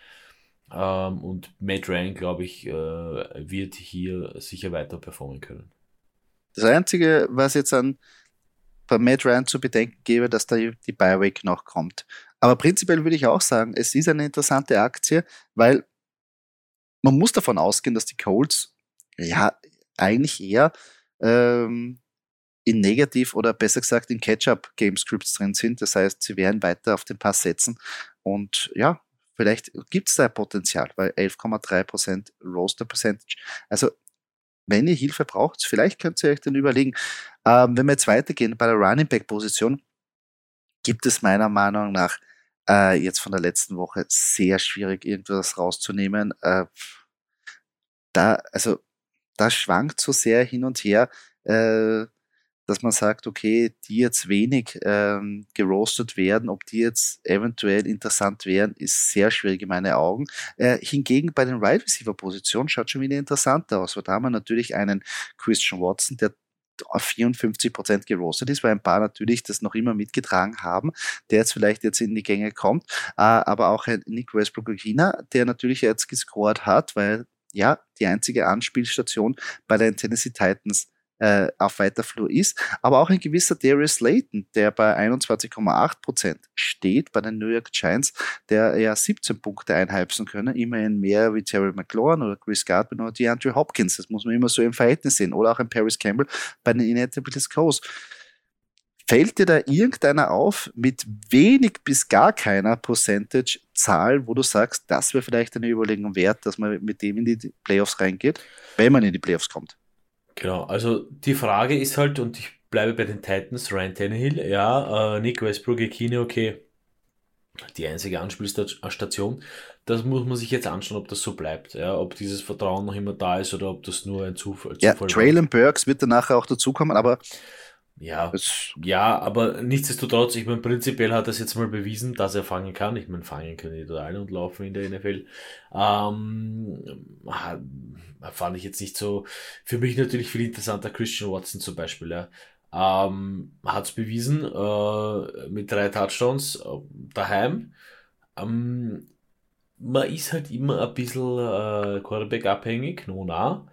Ähm, und Matt Ryan, glaube ich, äh, wird hier sicher weiter performen können. Das Einzige, was jetzt an bei Matt Ryan zu bedenken gebe, dass da die Bye-Week noch kommt. Aber prinzipiell würde ich auch sagen, es ist eine interessante Aktie, weil man muss davon ausgehen, dass die Colts ja eigentlich eher ähm, in Negativ oder besser gesagt in Catch-up-Game-Scripts drin sind. Das heißt, sie werden weiter auf den Pass setzen. Und ja, vielleicht gibt es da Potenzial, weil 11,3% Roster Percentage. Also, wenn ihr Hilfe braucht, vielleicht könnt ihr euch dann überlegen. Ähm, wenn wir jetzt weitergehen bei der Running Back Position, gibt es meiner Meinung nach äh, jetzt von der letzten Woche sehr schwierig, irgendwas rauszunehmen. Äh, da, also, da schwankt so sehr hin und her, äh, dass man sagt, okay, die jetzt wenig ähm, gerostet werden, ob die jetzt eventuell interessant wären, ist sehr schwierig in meinen Augen. Äh, hingegen bei den Wide right Receiver Positionen schaut schon wieder interessanter aus, weil da haben wir natürlich einen Christian Watson, der auf 54 Prozent gerostet ist, weil ein paar natürlich das noch immer mitgetragen haben, der jetzt vielleicht jetzt in die Gänge kommt, äh, aber auch ein Nick Westbrook China, der natürlich jetzt gescored hat, weil ja die einzige Anspielstation bei den Tennessee Titans äh, auf weiter Flur ist, aber auch ein gewisser Darius Slayton, der bei 21,8 Prozent steht bei den New York Giants, der ja 17 Punkte einheimsen können, immerhin mehr wie Terry McLaurin oder Chris Gardner oder DeAndre Hopkins, das muss man immer so im Verhältnis sehen, oder auch ein Paris Campbell bei den Indianapolis Colts. Fällt dir da irgendeiner auf mit wenig bis gar keiner Percentage-Zahl, wo du sagst, das wäre vielleicht eine Überlegung wert, dass man mit dem in die Playoffs reingeht, wenn man in die Playoffs kommt? Genau, also die Frage ist halt, und ich bleibe bei den Titans, Ryan Tannehill, ja, äh, Nick Westbrook, Kine, okay, die einzige Anspielstation. Das muss man sich jetzt anschauen, ob das so bleibt, ja, ob dieses Vertrauen noch immer da ist oder ob das nur ein Zufall, Zufall ja, Traylon Burks wird dann nachher auch dazukommen, aber ja, ja, aber nichtsdestotrotz, ich meine, prinzipiell hat er es jetzt mal bewiesen, dass er fangen kann. Ich meine, fangen können die alle und laufen in der NFL. Ähm, fand ich jetzt nicht so. Für mich natürlich viel interessanter Christian Watson zum Beispiel. Ja. Ähm, hat es bewiesen äh, mit drei Touchdowns äh, daheim. Ähm, man ist halt immer ein bisschen äh, Quarterback abhängig, no, na.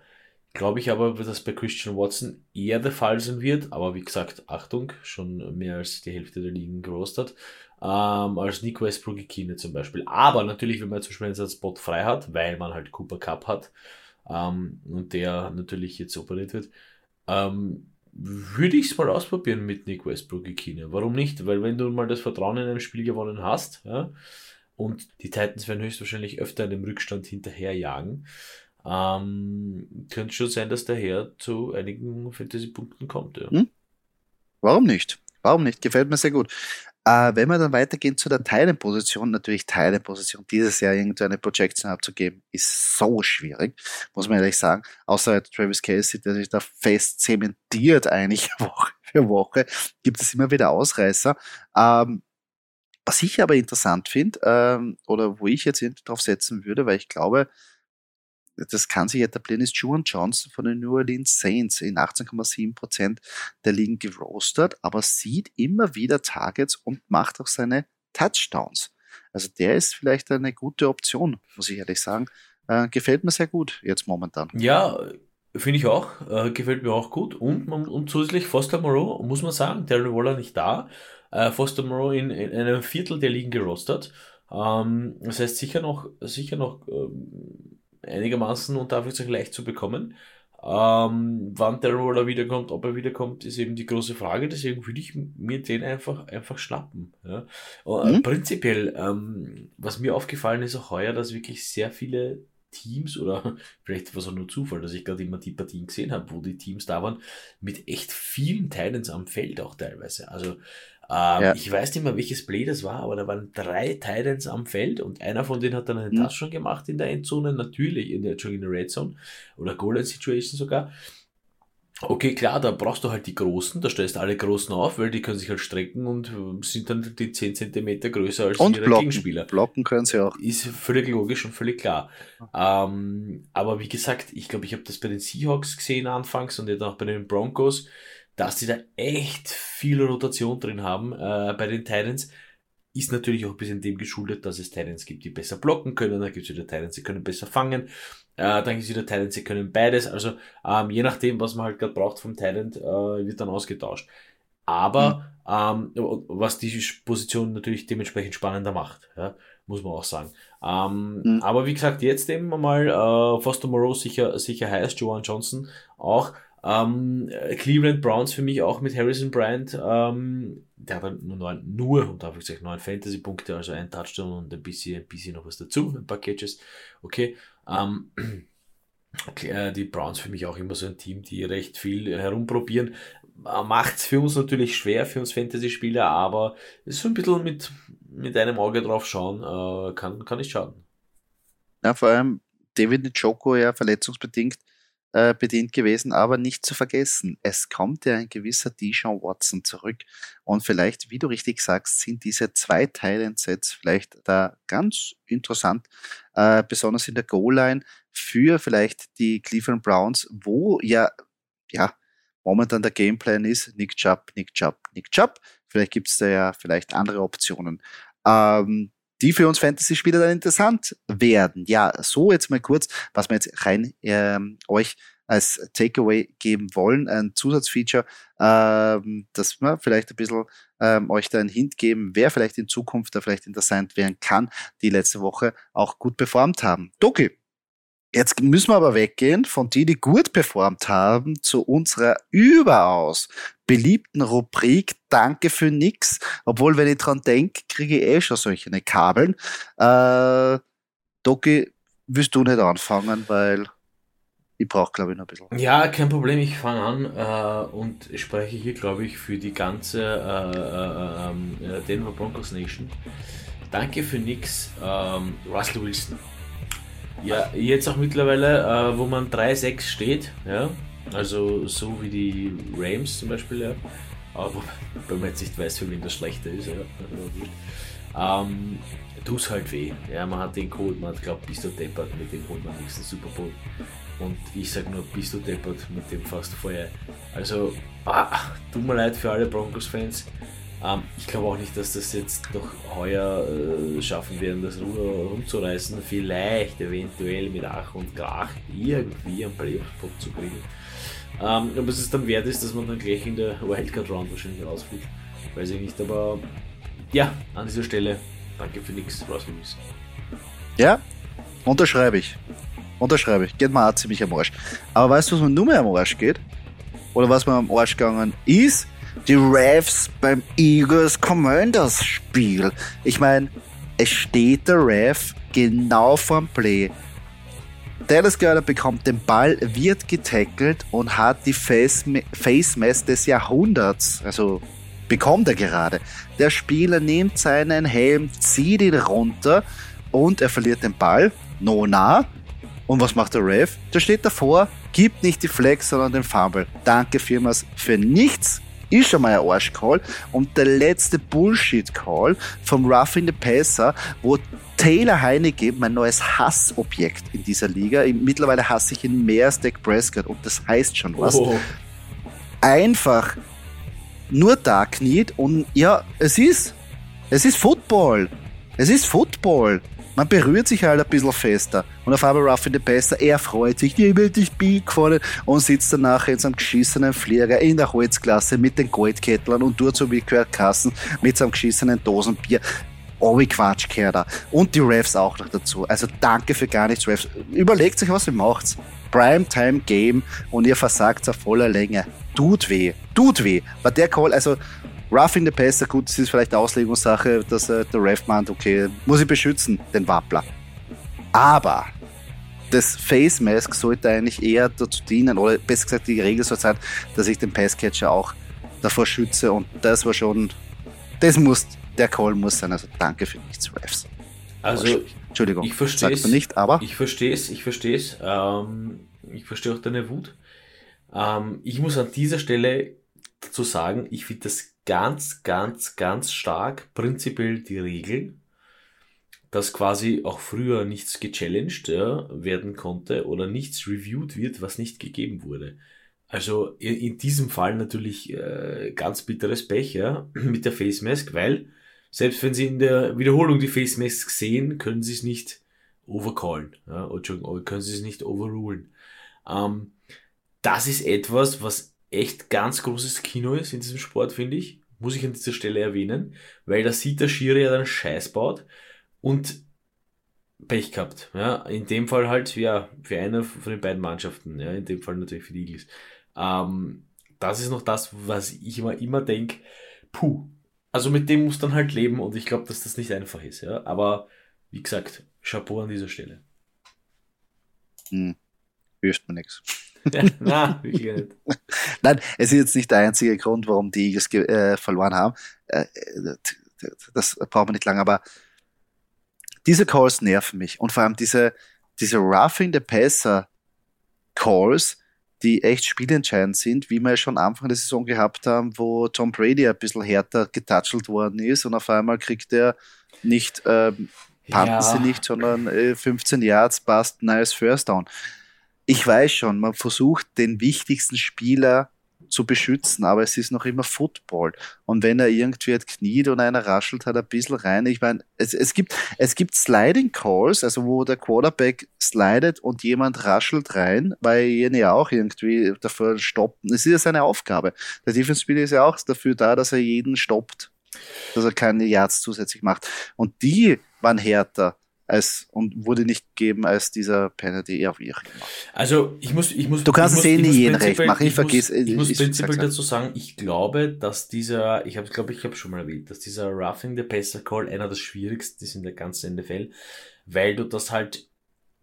Glaube ich aber, dass bei Christian Watson eher der Fall sein wird. Aber wie gesagt, Achtung, schon mehr als die Hälfte der Ligen gerostet. Ähm, als Nick Westbrook Ikine zum Beispiel. Aber natürlich, wenn man zum Beispiel einen Spot frei hat, weil man halt Cooper Cup hat ähm, und der natürlich jetzt operiert wird, ähm, würde ich es mal ausprobieren mit Nick Westbrook Ikine. Warum nicht? Weil wenn du mal das Vertrauen in einem Spiel gewonnen hast, ja, und die Titans werden höchstwahrscheinlich öfter in dem Rückstand hinterherjagen, ähm, könnte schon sein, dass der Herr zu einigen Fantasy-Punkten kommt. Ja. Hm? Warum nicht? Warum nicht? Gefällt mir sehr gut. Äh, wenn wir dann weitergehen zu der Teilenposition, natürlich Teilenposition dieses Jahr irgendeine Projection abzugeben, ist so schwierig, muss man ehrlich sagen. Außer Travis Casey, der sich da fest zementiert eigentlich Woche für Woche, gibt es immer wieder Ausreißer. Ähm, was ich aber interessant finde, ähm, oder wo ich jetzt drauf setzen würde, weil ich glaube, das kann sich etablieren, ist Juan Johnson von den New Orleans Saints in 18,7% der Ligen gerostet, aber sieht immer wieder Targets und macht auch seine Touchdowns. Also der ist vielleicht eine gute Option, muss ich ehrlich sagen. Äh, gefällt mir sehr gut jetzt momentan. Ja, finde ich auch. Äh, gefällt mir auch gut. Und, und zusätzlich Foster Moreau, muss man sagen, Darren Waller nicht da. Äh, Foster Moreau in, in, einem Viertel der Ligen gerostet. Ähm, das heißt sicher noch, sicher noch ähm, einigermaßen unter Anführungszeichen leicht zu bekommen. Ähm, wann der Roller wiederkommt, ob er wiederkommt, ist eben die große Frage. Deswegen würde ich mir den einfach, einfach schnappen. Ja. Äh, mhm. Prinzipiell, ähm, was mir aufgefallen ist auch heuer, dass wirklich sehr viele Teams oder vielleicht war es auch nur Zufall, dass ich gerade immer die Partien gesehen habe, wo die Teams da waren, mit echt vielen Titans am Feld auch teilweise. Also ähm, ja. Ich weiß nicht mehr, welches Play das war, aber da waren drei Titans am Feld und einer von denen hat dann eine mhm. Touchdown gemacht in der Endzone, natürlich in der, in der Red Zone oder Golden Situation sogar. Okay, klar, da brauchst du halt die Großen, da stellst du alle Großen auf, weil die können sich halt strecken und sind dann die 10 cm größer als und ihre blocken. Gegenspieler. Blocken können sie auch. Ist völlig logisch und völlig klar. Ähm, aber wie gesagt, ich glaube, ich habe das bei den Seahawks gesehen anfangs und jetzt auch bei den Broncos dass die da echt viel Rotation drin haben äh, bei den Titans. Ist natürlich auch ein bisschen dem geschuldet, dass es Titans gibt, die besser blocken können. Dann gibt es wieder Titans, die können besser fangen. Äh, dann gibt es wieder Titans, die können beides. Also ähm, je nachdem, was man halt gerade braucht vom Titan, äh, wird dann ausgetauscht. Aber mhm. ähm, was die Position natürlich dementsprechend spannender macht, ja, muss man auch sagen. Ähm, mhm. Aber wie gesagt, jetzt eben mal äh, Foster Moreau sicher, sicher heißt, Joan Johnson auch. Ähm, Cleveland Browns für mich auch mit Harrison Bryant. Ähm, der hat nur, neun, nur und darf ich sagen, neun Fantasy-Punkte, also ein Touchdown und ein bisschen, ein bisschen noch was dazu, ein paar Catches. Okay. Ähm, äh, die Browns für mich auch immer so ein Team, die recht viel herumprobieren. Äh, Macht es für uns natürlich schwer, für uns Fantasy-Spieler, aber so ein bisschen mit, mit einem Auge drauf schauen, äh, kann, kann nicht schaden. Ja, vor allem David Njoku ja verletzungsbedingt äh, bedient gewesen, aber nicht zu vergessen, es kommt ja ein gewisser Dijon Watson zurück und vielleicht, wie du richtig sagst, sind diese zwei Teilen-Sets vielleicht da ganz interessant, äh, besonders in der Goal-Line für vielleicht die Cleveland Browns, wo ja, ja, momentan der Gameplan ist, Nick Chubb, Nick Chubb, Nick Chubb. Vielleicht gibt es da ja vielleicht andere Optionen. Ähm, die für uns Fantasy-Spieler dann interessant werden. Ja, so jetzt mal kurz, was wir jetzt rein ähm, euch als Takeaway geben wollen, ein Zusatzfeature, ähm, dass wir vielleicht ein bisschen ähm, euch da einen Hint geben, wer vielleicht in Zukunft da vielleicht interessant werden kann, die letzte Woche auch gut performt haben. Doki, Jetzt müssen wir aber weggehen von die, die gut performt haben, zu unserer überaus beliebten Rubrik Danke für nix. Obwohl, wenn ich dran denke, kriege ich eh schon solche Kabeln. Äh, Doki, willst du nicht anfangen, weil ich brauche, glaube ich, noch ein bisschen. Ja, kein Problem, ich fange an äh, und spreche hier, glaube ich, für die ganze äh, äh, ähm, äh, Denver Broncos Nation. Danke für nix, ähm, Russell Wilson. Ja, jetzt auch mittlerweile, äh, wo man 3-6 steht, ja, also so wie die Rams zum Beispiel, ja, aber wenn man jetzt nicht weiß, für wen das schlechter ist, ja, ähm, tut halt weh. Ja, man hat den Code, man hat glaubt, bist du deppert, mit dem holt man nächsten Super Bowl. Und ich sag nur, bist du deppert mit dem fast vorher. Also, ah, tut mir leid für alle Broncos-Fans. Ähm, ich glaube auch nicht, dass das jetzt noch heuer äh, schaffen werden, das Ruder rumzureißen. Vielleicht eventuell mit Ach und Krach irgendwie einen Playoff-Spot zu kriegen. Ähm, ob es dann wert ist, dass man dann gleich in der Wildcard-Round wahrscheinlich rausfliegt. Weiß ich nicht, aber ja, an dieser Stelle danke für nichts, Russell Wilson. Ja, unterschreibe ich. Unterschreibe ich. Geht mir auch ziemlich am Arsch. Aber weißt du, was mir nur mehr am Arsch geht? Oder was mir am Arsch gegangen ist? Die Refs beim Eagles Commanders Spiel. Ich meine, es steht der Ref genau vorm Play. Dallas Goddard bekommt den Ball, wird getackelt und hat die Face, Face Mess des Jahrhunderts. Also bekommt er gerade. Der Spieler nimmt seinen Helm, zieht ihn runter und er verliert den Ball. No nah. Und was macht der Ref? Der steht davor, gibt nicht die Flex, sondern den Fumble. Danke vielmals für nichts. Ist schon mal ein Arschcall. Und der letzte Bullshit-Call vom Rough in the Passer, wo Taylor Heineke, mein neues Hassobjekt in dieser Liga, mittlerweile hasse ich ihn mehr als Dak Prescott und das heißt schon was, oh. einfach nur da kniet und ja, es ist, es ist Football. Es ist Football. Man berührt sich halt ein bisschen fester. Und auf einmal Ruffin the Besser, er freut sich, die wird dich Big und sitzt danach in seinem geschissenen Flieger in der Holzklasse mit den Goldkettlern und tut so wie Kurt Kassen mit seinem geschissenen Dosenbier. Oh, wie Quatsch, da. Und die Refs auch noch dazu. Also danke für gar nichts, Refs. Überlegt euch, was ihr macht. Primetime Game und ihr versagt auf voller Länge. Tut weh. Tut weh. War der Call, also Rough in the Passer, gut, das ist vielleicht Auslegungssache, dass äh, der Ref meint, okay, muss ich beschützen, den Wappler. Aber das Face Mask sollte eigentlich eher dazu dienen, oder besser gesagt, die Regel soll sein, dass ich den Passcatcher auch davor schütze und das war schon, das muss, der Call muss sein, also danke für nichts, Refs. Also, Entschuldigung, ich verstehe es nicht, aber. Ich verstehe es, ich verstehe es, ähm, ich verstehe auch deine Wut. Ähm, ich muss an dieser Stelle dazu sagen, ich finde das ganz, ganz, ganz stark prinzipiell die Regel, dass quasi auch früher nichts gechallenged ja, werden konnte oder nichts reviewed wird, was nicht gegeben wurde. Also in, diesem Fall natürlich äh, ganz bitteres Pech ja, mit der Face Mask, weil selbst wenn Sie in der Wiederholung die Face Mask sehen, können Sie es nicht overcallen. Ja, Entschuldigung, können Sie es nicht overrulen. Ähm, das ist etwas, was echt ganz großes Kino ist in diesem Sport, finde ich. Muss ich an dieser Stelle erwähnen, weil da sieht der Schiri ja dann Scheiß baut und Pech gehabt. Ja, in dem Fall halt, ja, für eine von den beiden Mannschaften, ja, in dem Fall natürlich für die Eagles. Ähm, das ist noch das, was ich immer, immer denke, puh, also mit dem muss dann halt leben und ich glaube, dass das nicht einfach ist, ja. Aber wie gesagt, Chapeau an dieser Stelle. Hm. Hörst mir nichts. Ja, na. Nein, es ist jetzt nicht der einzige Grund, warum die Eagles äh, verloren haben. Äh, das braucht man nicht lange, aber diese Calls nerven mich. Und vor allem diese, diese Roughing the Passer Calls, die echt spielentscheidend sind, wie wir schon Anfang der Saison gehabt haben, wo Tom Brady ein bisschen härter getatschelt worden ist und auf einmal kriegt er nicht, äh, panten ja. sie nicht, sondern äh, 15 Yards, passt, nice First Down ich weiß schon, man versucht den wichtigsten Spieler zu beschützen, aber es ist noch immer Football. Und wenn er irgendwie hat kniet und einer raschelt, hat er ein bisschen rein. Ich meine, es, es, gibt, es gibt Sliding Calls, also wo der Quarterback slidet und jemand raschelt rein, weil jene ja auch irgendwie dafür stoppen. Es ist ja seine Aufgabe. Der Defense-Spieler ist ja auch dafür da, dass er jeden stoppt, dass er keine Yards zusätzlich macht. Und die waren härter als und wurde nicht gegeben als dieser Penalty, auch immer. Also ich muss, ich muss. Du kannst es eh nie jeden recht machen. Ich, ich vergiss. Muss, ich, muss prinzipiell dazu sagen, ich glaube, dass dieser, ich habe, glaube ich, habe schon mal erwähnt, dass dieser Roughing the Passer Call einer der schwierigsten ist in der ganzen NFL, weil du das halt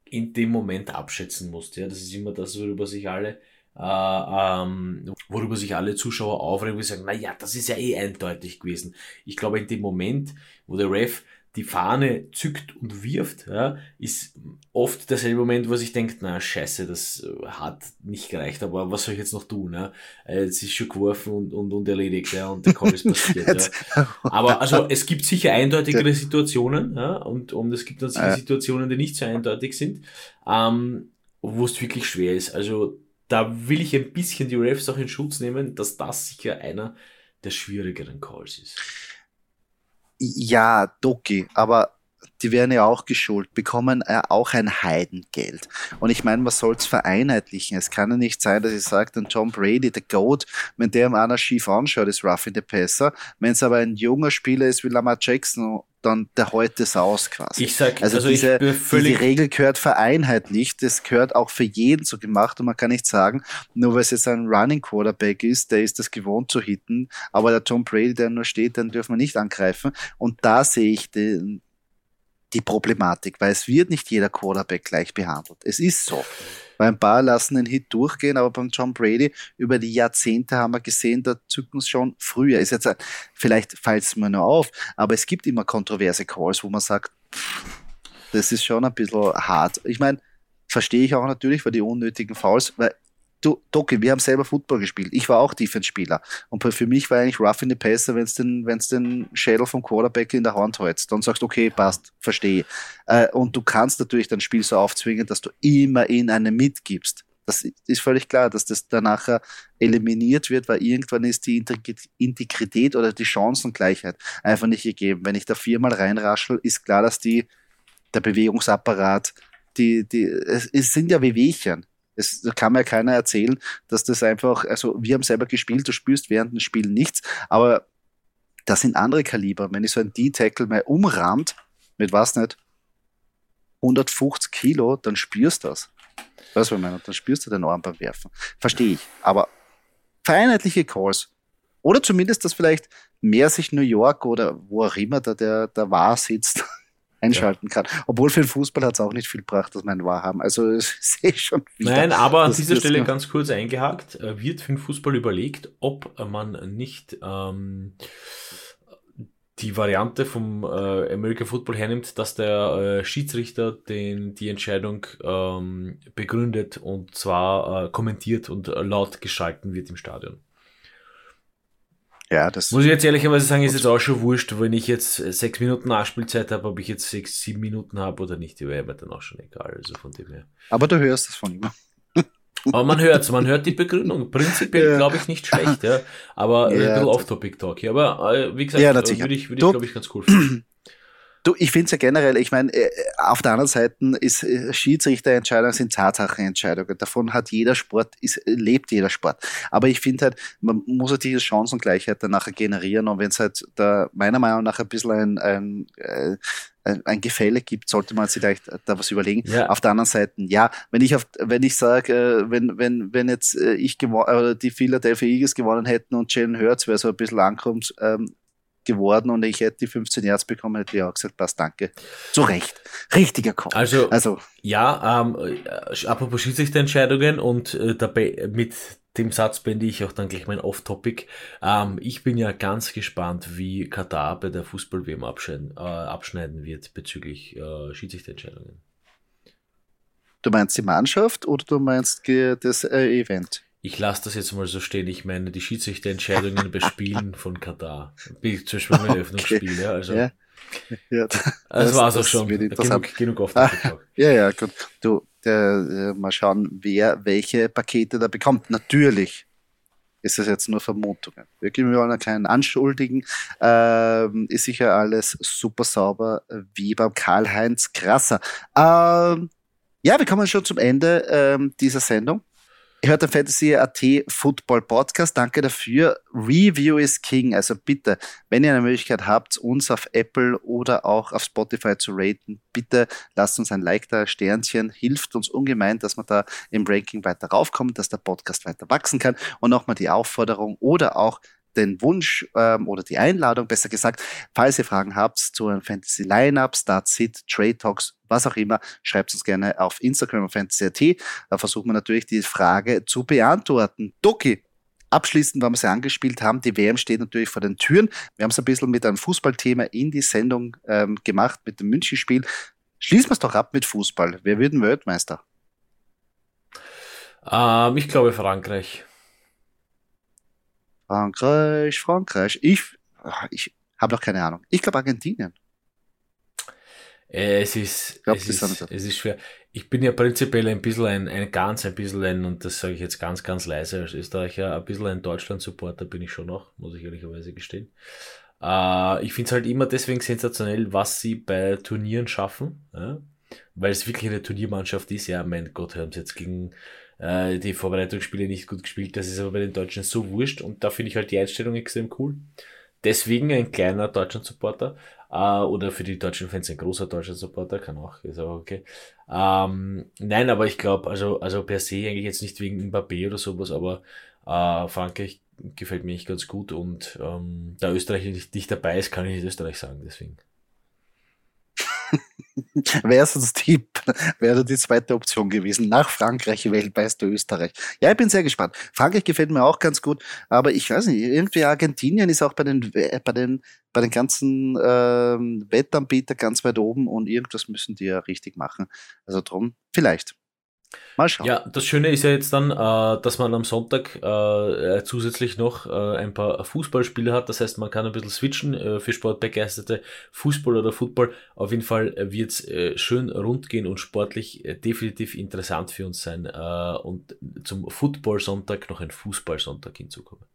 in dem Moment abschätzen musst. Ja, das ist immer das, worüber sich alle äh, ähm, worüber sich alle Zuschauer aufregen und sagen, na ja, das ist ja eh eindeutig gewesen. Ich glaube, in dem Moment, wo der Ref die Fahne zückt und wirft, ja, ist oft derselbe Moment, wo sich denkt, na scheiße, das äh, hat nicht gereicht, aber was soll ich jetzt noch tun? Ja? Es ist schon geworfen und, und, und erledigt, ja, und der Call ist passiert. ja. Aber also es gibt sicher eindeutigere Situationen, ja, und, und es gibt dann sicher Situationen, die nicht so eindeutig sind, ähm, wo es wirklich schwer ist. Also da will ich ein bisschen die Refs auch in Schutz nehmen, dass das sicher einer der schwierigeren Calls ist. Ja, Doki, aber die werden ja auch geschult, bekommen ja auch ein Heidengeld. Und ich meine, man soll es vereinheitlichen. Es kann ja nicht sein, dass ich sage, dann Tom Brady, der Goat, wenn der ihm einer schief anschaut, ist Ruff in the Passer. Wenn es aber ein junger Spieler ist wie Lamar Jackson, dann der heute es aus quasi. Ich sag, also, also diese, diese Regel gehört vereinheitlicht. Das gehört auch für jeden so gemacht und man kann nicht sagen, nur weil es jetzt ein Running Quarterback ist, der ist das gewohnt zu hitten, aber der Tom Brady, der nur steht, dann dürfen wir nicht angreifen. Und da sehe ich den, die Problematik, weil es wird nicht jeder Quarterback gleich behandelt. Es ist so. Weil ein paar lassen den Hit durchgehen, aber beim John Brady über die Jahrzehnte haben wir gesehen, da zücken es schon früher. Ist jetzt, vielleicht fällt es mir nur auf, aber es gibt immer kontroverse Calls, wo man sagt, das ist schon ein bisschen hart. Ich meine, verstehe ich auch natürlich, weil die unnötigen Fouls, weil du, Doki, wir haben selber Football gespielt. Ich war auch Defense-Spieler. Und für mich war eigentlich rough in the passer, wenn es den, wenn's den Schädel vom Quarterback in der Hand hältst. Dann sagst du, okay, passt, verstehe. Äh, und du kannst natürlich dein Spiel so aufzwingen, dass du immer in eine mitgibst. Das ist völlig klar, dass das danach eliminiert wird, weil irgendwann ist die Integrität oder die Chancengleichheit einfach nicht gegeben. Wenn ich da viermal reinraschel, ist klar, dass die, der Bewegungsapparat, die, die, es, es sind ja Wehwehchen. Es kann mir keiner erzählen, dass das einfach, also wir haben selber gespielt, du spürst während dem Spiel nichts, aber das sind andere Kaliber. Wenn ich so ein D-Tackle mal umrahmt, mit was nicht, 150 Kilo, dann spürst du das. Weißt du, was ich meine? Dann spürst du den Arm beim Werfen. Verstehe ich. Aber vereinheitliche Calls. Oder zumindest, dass vielleicht mehr sich New York oder wo auch immer da der, der War sitzt, einschalten ja. kann. Obwohl für den Fußball hat es auch nicht viel gebracht, dass wir einen haben. Also ich sehe schon wieder. Nein, aber an dieser Stelle ganz kurz eingehakt, äh, wird für den Fußball überlegt, ob man nicht ähm, die Variante vom äh, American Football hernimmt, dass der äh, Schiedsrichter den, die Entscheidung ähm, begründet und zwar äh, kommentiert und laut geschalten wird im Stadion. Ja, das Muss ich jetzt ehrlicherweise sagen, ist jetzt auch schon wurscht, wenn ich jetzt sechs Minuten Nachspielzeit habe, ob ich jetzt sechs, sieben Minuten habe oder nicht, die wäre mir dann auch schon egal. Also von dem her. Aber du hörst es von ihm. Aber man hört es, man hört die Begründung. Prinzipiell ja. glaube ich nicht schlecht, ja. Aber ja, ein bisschen Off-Topic-Talk. Aber äh, wie gesagt, ja, würde ich, würd ich glaube ich, ganz cool finden. Du, ich finde es ja generell, ich meine, äh, auf der anderen Seite ist äh, Schiedsrichterentscheidungen sind Tatsachenentscheidungen. Davon hat jeder Sport, ist, lebt jeder Sport. Aber ich finde halt, man muss halt diese Chancengleichheit dann nachher generieren und wenn es halt da meiner Meinung nach ein bisschen ein, ein, äh, ein, ein Gefälle gibt, sollte man sich vielleicht da was überlegen. Ja. Auf der anderen Seite, ja, wenn ich auf, wenn ich sage, wenn, wenn, wenn jetzt ich gewonnen, die Philadelphia Eagles gewonnen hätten und Jalen Hurts wäre so ein bisschen ankommt, ähm, geworden und ich hätte die 15 Yards bekommen, hätte ich auch gesagt, passt, danke. Zu Recht. Richtiger Call. Also, also ja, ähm, äh, apropos Schiedsrichterentscheidungen und äh, dabei mit dem Satz beende ich auch dann gleich mein Off-Topic. Ähm, ich bin ja ganz gespannt, wie Katar bei der Fußball-WM abschneiden, äh, abschneiden wird bezüglich äh, Schiedsrichterentscheidungen. Du meinst die Mannschaft oder du meinst das äh, Event? Ich lasse das jetzt mal so stehen. Ich meine, die Schiedsrichterentscheidungen bei Spielen von Katar. Wie zum Beispiel beim Eröffnungsspiel, okay. ja. Also, ja. Ja, das, das war's auch schon. Genug, genug auf ah, Ja, ja, gut. Du, der, äh, mal schauen, wer welche Pakete da bekommt. Natürlich ist das jetzt nur Vermutungen. Wir geben wir einen kleinen Anschuldigen. Ähm, ist sicher alles super sauber, wie beim Karl-Heinz Krasser. Ähm, ja, wir kommen schon zum Ende ähm, dieser Sendung. Hört den Fantasy.at Football Podcast. Danke dafür. Review is King. Also bitte, wenn ihr eine Möglichkeit habt, uns auf Apple oder auch auf Spotify zu raten, bitte lasst uns ein Like da, Sternchen. Hilft uns ungemein, dass wir da im Ranking weiter raufkommen, dass der Podcast weiter wachsen kann. Und nochmal die Aufforderung oder auch den Wunsch ähm, oder die Einladung, besser gesagt, falls ihr Fragen habt zu einem Fantasy Lineup, Start Sit, Trade Talks, was auch immer, schreibt uns gerne auf Instagram auf Fantasy.at. Da versuchen wir natürlich die Frage zu beantworten. Doki, Abschließend, weil wir sie angespielt haben, die WM steht natürlich vor den Türen. Wir haben es ein bisschen mit einem Fußballthema in die Sendung ähm, gemacht, mit dem Münchenspiel. Schließen wir es doch ab mit Fußball. Wer wird denn Weltmeister? Ähm, ich glaube Frankreich. Frankreich, Frankreich. Ich, ich habe noch keine Ahnung. Ich glaube Argentinien. Es ist, glaub, es, ist es ist schwer. Ich bin ja prinzipiell ein bisschen ein, ein ganz, ein bisschen ein, und das sage ich jetzt ganz, ganz leise als Österreicher, ein bisschen ein Deutschland-Supporter bin ich schon noch, muss ich ehrlicherweise gestehen. Äh, ich finde es halt immer deswegen sensationell, was sie bei Turnieren schaffen, ja? weil es wirklich eine Turniermannschaft ist. Ja, mein Gott, haben sie jetzt gegen äh, die Vorbereitungsspiele nicht gut gespielt. Das ist aber bei den Deutschen so wurscht und da finde ich halt die Einstellung extrem cool. Deswegen ein kleiner Deutschland-Supporter äh, oder für die deutschen Fans ein großer Deutschland-Supporter, kann auch, ist auch okay. Ähm, nein, aber ich glaube, also, also per se eigentlich jetzt nicht wegen Mbappé oder sowas, aber äh, Frankreich gefällt mir nicht ganz gut und ähm, da Österreich nicht, nicht dabei ist, kann ich nicht Österreich sagen, deswegen. Wäre sonst die, wäre die zweite Option gewesen. Nach Frankreich Weltmeister Österreich. Ja, ich bin sehr gespannt. Frankreich gefällt mir auch ganz gut, aber ich weiß nicht, irgendwie Argentinien ist auch bei den, bei den, bei den ganzen ähm, Wettanbieter ganz weit oben und irgendwas müssen die ja richtig machen. Also drum, vielleicht. Mal schauen. Ja, das Schöne ist ja jetzt dann, äh, dass man am Sonntag äh, zusätzlich noch äh, ein paar Fußballspiele hat. Das heißt, man kann ein bisschen switchen äh, für Sportbegeisterte. Fußball oder Football. Auf jeden Fall wird es äh, schön rund gehen und sportlich äh, definitiv interessant für uns sein. und zum Football-Sonntag noch ein Fußball-Sonntag hinzukommen.